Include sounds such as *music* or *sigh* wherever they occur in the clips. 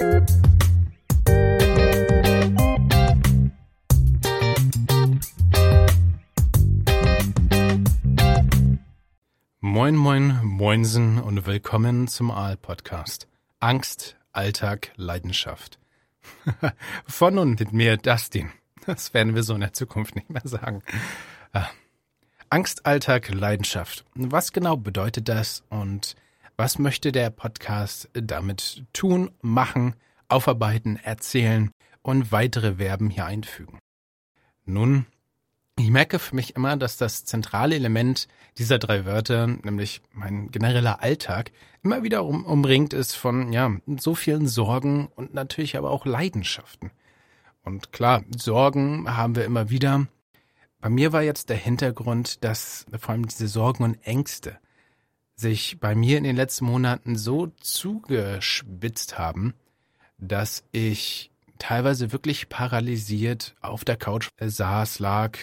Moin, moin, moinsen und willkommen zum Aal-Podcast. Angst, Alltag, Leidenschaft. *laughs* Von und mit mir Dustin. Das werden wir so in der Zukunft nicht mehr sagen. Ah. Angst, Alltag, Leidenschaft. Was genau bedeutet das und was möchte der Podcast damit tun, machen, aufarbeiten, erzählen und weitere Verben hier einfügen? Nun, ich merke für mich immer, dass das zentrale Element dieser drei Wörter, nämlich mein genereller Alltag, immer wieder um, umringt ist von, ja, so vielen Sorgen und natürlich aber auch Leidenschaften. Und klar, Sorgen haben wir immer wieder. Bei mir war jetzt der Hintergrund, dass vor allem diese Sorgen und Ängste sich bei mir in den letzten Monaten so zugespitzt haben, dass ich teilweise wirklich paralysiert auf der Couch saß, lag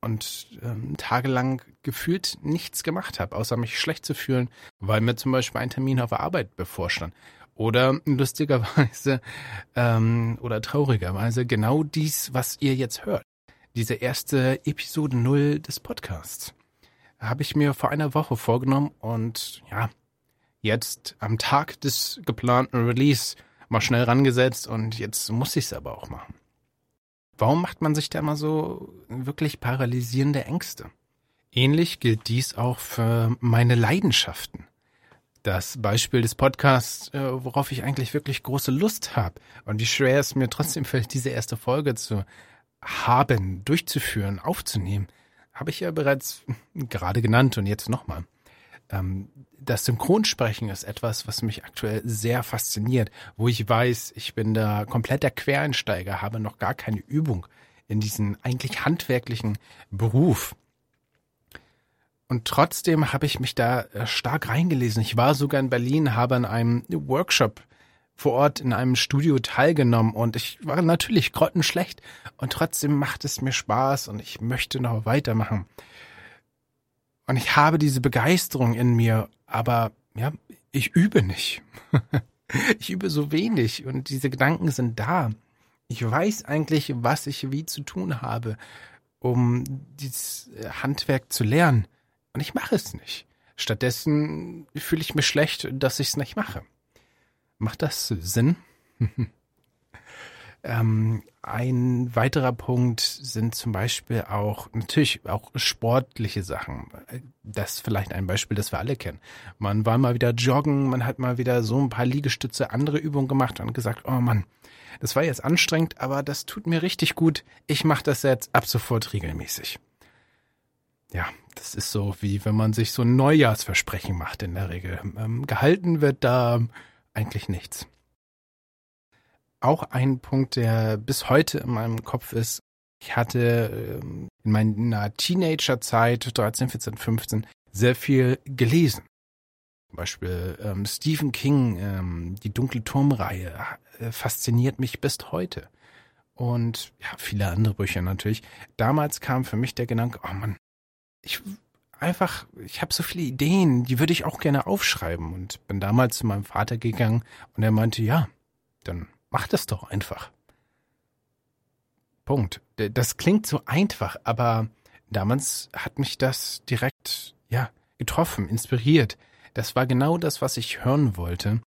und ähm, tagelang gefühlt nichts gemacht habe, außer mich schlecht zu fühlen, weil mir zum Beispiel ein Termin auf der Arbeit bevorstand. Oder lustigerweise ähm, oder traurigerweise genau dies, was ihr jetzt hört. Diese erste Episode null des Podcasts. Habe ich mir vor einer Woche vorgenommen und ja, jetzt am Tag des geplanten Release mal schnell rangesetzt und jetzt muss ich es aber auch machen. Warum macht man sich da immer so wirklich paralysierende Ängste? Ähnlich gilt dies auch für meine Leidenschaften. Das Beispiel des Podcasts, äh, worauf ich eigentlich wirklich große Lust habe und wie schwer es mir trotzdem fällt, diese erste Folge zu haben, durchzuführen, aufzunehmen, habe ich ja bereits *laughs* gerade genannt und jetzt nochmal. Ähm, das Synchronsprechen ist etwas, was mich aktuell sehr fasziniert, wo ich weiß, ich bin da kompletter Quereinsteiger, habe noch gar keine Übung in diesen eigentlich handwerklichen Beruf. Und trotzdem habe ich mich da äh, stark reingelesen. Ich war sogar in Berlin, habe an einem Workshop vor Ort in einem Studio teilgenommen und ich war natürlich grottenschlecht und trotzdem macht es mir Spaß und ich möchte noch weitermachen. Und ich habe diese Begeisterung in mir, aber ja, ich übe nicht. *laughs* ich übe so wenig und diese Gedanken sind da. Ich weiß eigentlich, was ich wie zu tun habe, um dieses Handwerk zu lernen. Und ich mache es nicht. Stattdessen fühle ich mich schlecht, dass ich es nicht mache. Macht das Sinn? *laughs* Ähm, ein weiterer Punkt sind zum Beispiel auch natürlich auch sportliche Sachen. Das ist vielleicht ein Beispiel, das wir alle kennen. Man war mal wieder joggen, man hat mal wieder so ein paar Liegestütze, andere Übungen gemacht und gesagt, oh Mann, das war jetzt anstrengend, aber das tut mir richtig gut. Ich mache das jetzt ab sofort regelmäßig. Ja, das ist so, wie wenn man sich so ein Neujahrsversprechen macht in der Regel. Ähm, gehalten wird da eigentlich nichts. Auch ein Punkt, der bis heute in meinem Kopf ist, ich hatte ähm, in meiner Teenagerzeit, 13, 14, 15, sehr viel gelesen. Zum Beispiel ähm, Stephen King, ähm, die Dunkle Turmreihe, äh, fasziniert mich bis heute. Und ja, viele andere Bücher natürlich. Damals kam für mich der Gedanke, oh Mann, ich einfach, ich habe so viele Ideen, die würde ich auch gerne aufschreiben. Und bin damals zu meinem Vater gegangen und er meinte, ja, dann Mach das doch einfach. Punkt. Das klingt so einfach, aber damals hat mich das direkt, ja, getroffen, inspiriert. Das war genau das, was ich hören wollte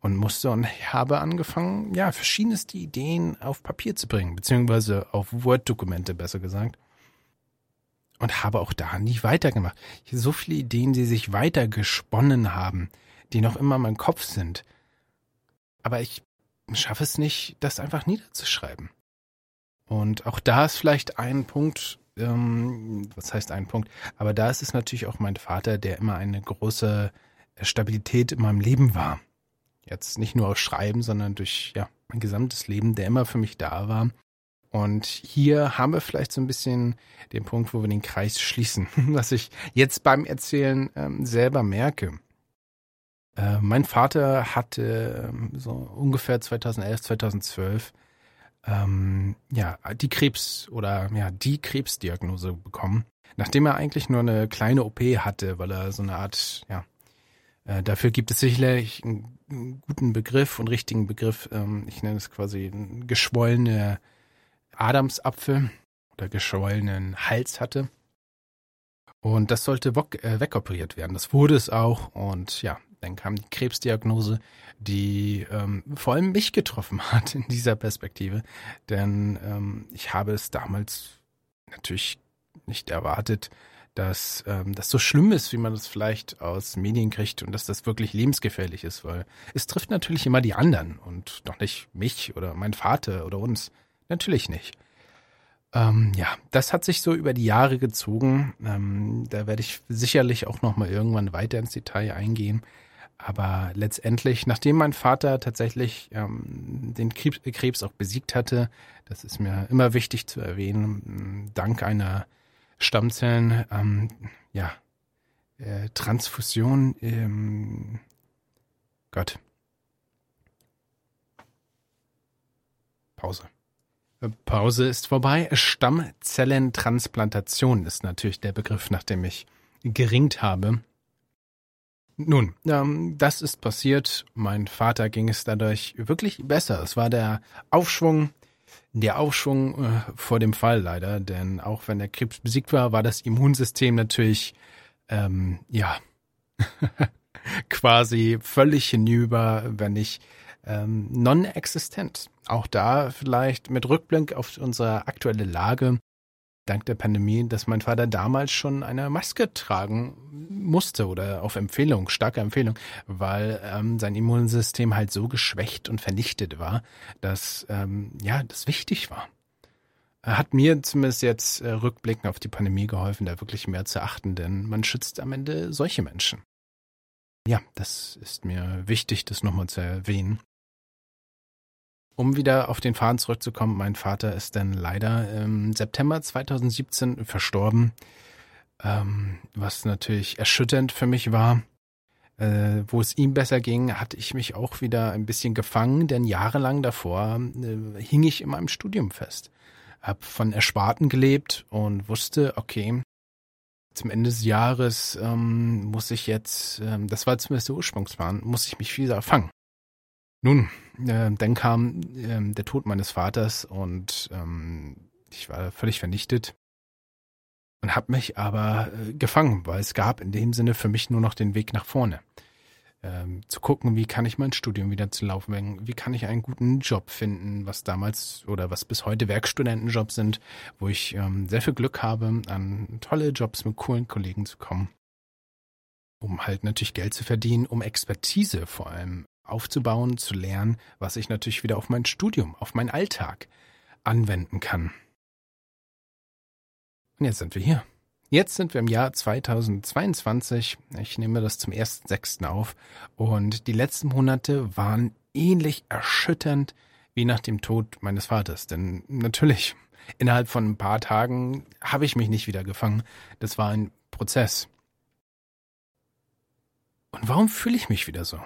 und musste und habe angefangen, ja, verschiedenste Ideen auf Papier zu bringen, beziehungsweise auf Word-Dokumente, besser gesagt. Und habe auch da nie weitergemacht. Ich habe so viele Ideen, die sich weiter gesponnen haben, die noch immer in meinem Kopf sind. Aber ich schaffe es nicht, das einfach niederzuschreiben. Und auch da ist vielleicht ein Punkt, ähm, was heißt ein Punkt, aber da ist es natürlich auch mein Vater, der immer eine große Stabilität in meinem Leben war. Jetzt nicht nur aus Schreiben, sondern durch ja, mein gesamtes Leben, der immer für mich da war. Und hier haben wir vielleicht so ein bisschen den Punkt, wo wir den Kreis schließen, *laughs* was ich jetzt beim Erzählen ähm, selber merke. Äh, mein Vater hatte ähm, so ungefähr 2011, 2012 ähm, ja die Krebs oder ja die Krebsdiagnose bekommen, nachdem er eigentlich nur eine kleine OP hatte, weil er so eine Art ja Äh, dafür gibt es sicherlich einen guten Begriff und richtigen Begriff. Ähm, ich nenne es quasi geschwollene Adamsapfel oder geschwollenen Hals hatte. Und das sollte äh, wegoperiert werden. Das wurde es auch. Und ja, dann kam die Krebsdiagnose, die ähm, vor allem mich getroffen *laughs* hat in dieser Perspektive. Denn ähm, ich habe es damals natürlich nicht erwartet, dass ähm, das so schlimm ist, wie man das vielleicht aus Medien kriegt und dass das wirklich lebensgefährlich ist, weil es trifft natürlich immer die anderen und doch nicht mich oder mein Vater oder uns. Natürlich nicht. Ähm, ja, das hat sich so über die Jahre gezogen. Ähm, da werde ich sicherlich auch noch mal irgendwann weiter ins Detail eingehen. Aber letztendlich, nachdem mein Vater tatsächlich ähm, den Krebs, auch besiegt hatte, das ist mir immer wichtig zu erwähnen, dank einer Stammzellen, ähm, ja, äh, Transfusion, ähm, Gott. Pause. Pause ist vorbei. Stammzellentransplantation ist natürlich der Begriff, nach dem ich geringt habe. Nun, ähm, das ist passiert. Mein Vater ging es dadurch wirklich besser. Es war der Aufschwung, der Aufschwung äh, vor dem Fall leider, denn auch wenn der Krebs besiegt war, war das Immunsystem natürlich, ähm, ja, *laughs* quasi völlig hinüber, wenn nicht ähm, non-existent. Auch da vielleicht mit Rückblick auf unsere aktuelle Lage dank der Pandemie, dass mein Vater damals schon eine Maske tragen musste oder auf Empfehlung, starke Empfehlung, weil ähm, sein Immunsystem halt so geschwächt und vernichtet war, dass ähm, ja das wichtig war. Hat mir zumindest jetzt äh, rückblickend auf die Pandemie geholfen, da wirklich mehr zu achten, denn man schützt am Ende solche Menschen. Ja, das ist mir wichtig, das nochmal zu erwähnen. Um wieder auf den Faden zurückzukommen, mein Vater ist dann leider im September 2017 verstorben, ähm, was natürlich erschütternd für mich war. Äh, wo es ihm besser ging, hatte ich mich auch wieder ein bisschen gefangen, denn jahrelang davor äh, hing ich in meinem Studium fest. Hab von Ersparten gelebt und wusste, okay, zum Ende des Jahres ähm, muss ich jetzt, ähm, das war zumindest der Ursprungsplan, muss ich mich wieder fangen. Nun, äh, dann kam äh, der Tod meines Vaters und ähm, ich war völlig vernichtet und habe mich aber äh, gefangen, weil es gab in dem Sinne für mich nur noch den Weg nach vorne. Ähm, zu gucken, wie kann ich mein Studium wieder zu laufen bringen, wie kann ich einen guten Job finden, was damals oder was bis heute Werkstudentenjobs sind, wo ich ähm, sehr viel Glück habe, an tolle Jobs mit coolen Kollegen zu kommen, um halt natürlich Geld zu verdienen, um Expertise vor allem aufzubauen, zu lernen, was ich natürlich wieder auf mein Studium, auf meinen Alltag anwenden kann. Und jetzt sind wir hier. Jetzt sind wir im Jahr 2022. Ich nehme das zum 1.6. auf. Und die letzten Monate waren ähnlich erschütternd wie nach dem Tod meines Vaters. Denn natürlich, innerhalb von ein paar Tagen habe ich mich nicht wieder gefangen. Das war ein Prozess. Und warum fühle ich mich wieder so?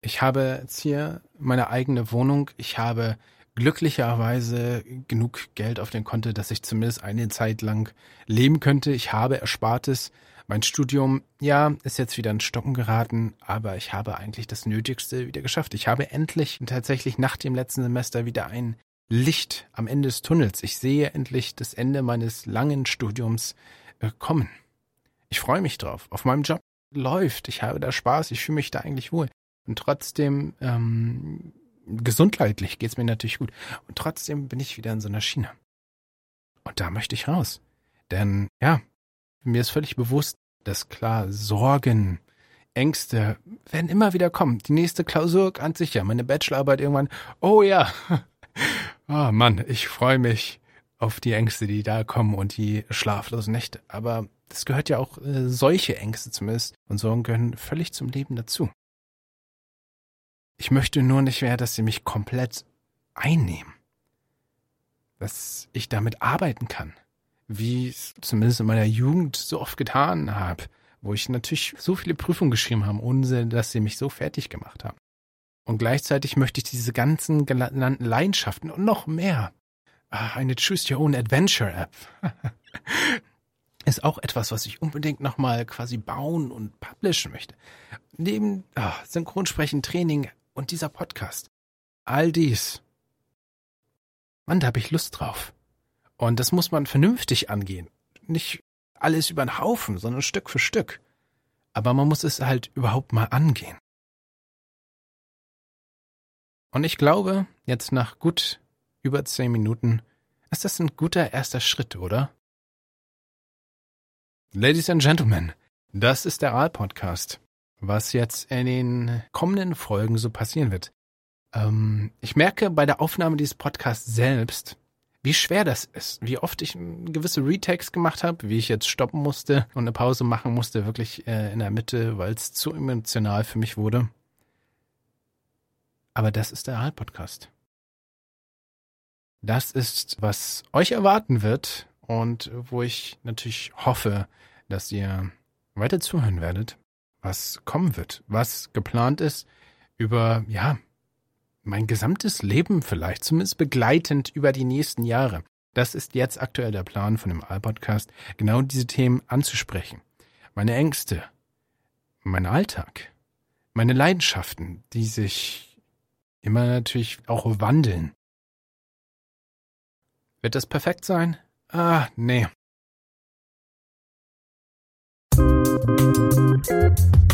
Ich habe jetzt hier meine eigene Wohnung. Ich habe glücklicherweise genug Geld auf dem Konto, dass ich zumindest eine Zeit lang leben könnte. Ich habe Erspartes. Mein Studium, ja, ist jetzt wieder in Stocken geraten, aber ich habe eigentlich das Nötigste wieder geschafft. Ich habe endlich tatsächlich nach dem letzten Semester wieder ein Licht am Ende des Tunnels. Ich sehe endlich das Ende meines langen Studiums äh, kommen. Ich freue mich drauf. Auf meinem Job läuft. Ich habe da Spaß. Ich fühle mich da eigentlich wohl. Und trotzdem, ähm, gesundheitlich geht's mir natürlich gut. Und trotzdem bin ich wieder in so einer Schiene. Und da möchte ich raus. Denn, ja, mir ist völlig bewusst, dass klar, Sorgen, Ängste werden immer wieder kommen. Die nächste Klausur ganz sicher. Meine Bachelorarbeit irgendwann. Oh ja. oh *laughs* Mann, ich freue mich auf die Ängste, die da kommen und die schlaflosen Nächte. Aber das gehört ja auch äh, solche Ängste zumindest und Sorgen gehören völlig zum Leben dazu. Ich möchte nur nicht mehr, dass sie mich komplett einnehmen. Dass ich damit arbeiten kann. Wie ich es zumindest in meiner Jugend so oft getan habe. Wo ich natürlich so viele Prüfungen geschrieben habe, ohne dass sie mich so fertig gemacht haben. Und gleichzeitig möchte ich diese ganzen genannten Leidenschaften und noch mehr. Ah, eine Choose Your Own Adventure App. *laughs* ist auch etwas, was ich unbedingt nochmal quasi bauen und publishen möchte. Neben oh, Synchronsprechen, Training und dieser Podcast. All dies. Mann, da habe ich Lust drauf. Und das muss man vernünftig angehen. Nicht alles über den Haufen, sondern Stück für Stück. Aber man muss es halt überhaupt mal angehen. Und ich glaube, jetzt nach gut über zehn Minuten ist das ein guter erster Schritt, oder? Ladies and Gentlemen, das ist der Aal-Podcast. Was jetzt in den kommenden Folgen so passieren wird. Ähm, ich merke bei der Aufnahme dieses Podcasts selbst, wie schwer das ist, wie oft ich gewisse Retakes gemacht habe, wie ich jetzt stoppen musste und eine Pause machen musste, wirklich äh, in der Mitte, weil es zu emotional für mich wurde. Aber das ist der Aal-Podcast. Das ist, was euch erwarten wird und wo ich natürlich hoffe, dass ihr weiter zuhören werdet, was kommen wird, was geplant ist über, ja, mein gesamtes Leben vielleicht, zumindest begleitend über die nächsten Jahre. Das ist jetzt aktuell der Plan von dem All-Podcast, genau diese Themen anzusprechen. Meine Ängste, mein Alltag, meine Leidenschaften, die sich immer natürlich auch wandeln. Wird das perfekt sein? Ah, nee. Thank you.